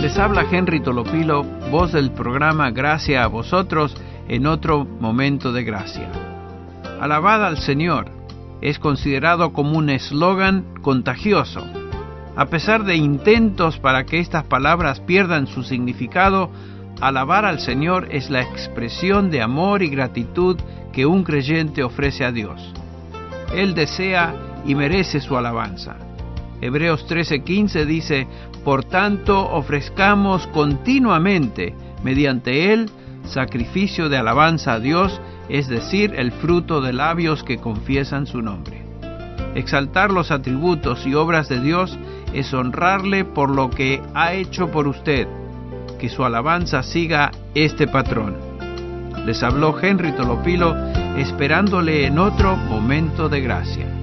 Les habla Henry Tolopilo, voz del programa Gracia a vosotros en otro momento de gracia. Alabada al Señor es considerado como un eslogan contagioso. A pesar de intentos para que estas palabras pierdan su significado, alabar al Señor es la expresión de amor y gratitud que un creyente ofrece a Dios. Él desea y merece su alabanza. Hebreos 13:15 dice, Por tanto ofrezcamos continuamente mediante él sacrificio de alabanza a Dios, es decir, el fruto de labios que confiesan su nombre. Exaltar los atributos y obras de Dios es honrarle por lo que ha hecho por usted. Que su alabanza siga este patrón. Les habló Henry Tolopilo esperándole en otro momento de gracia.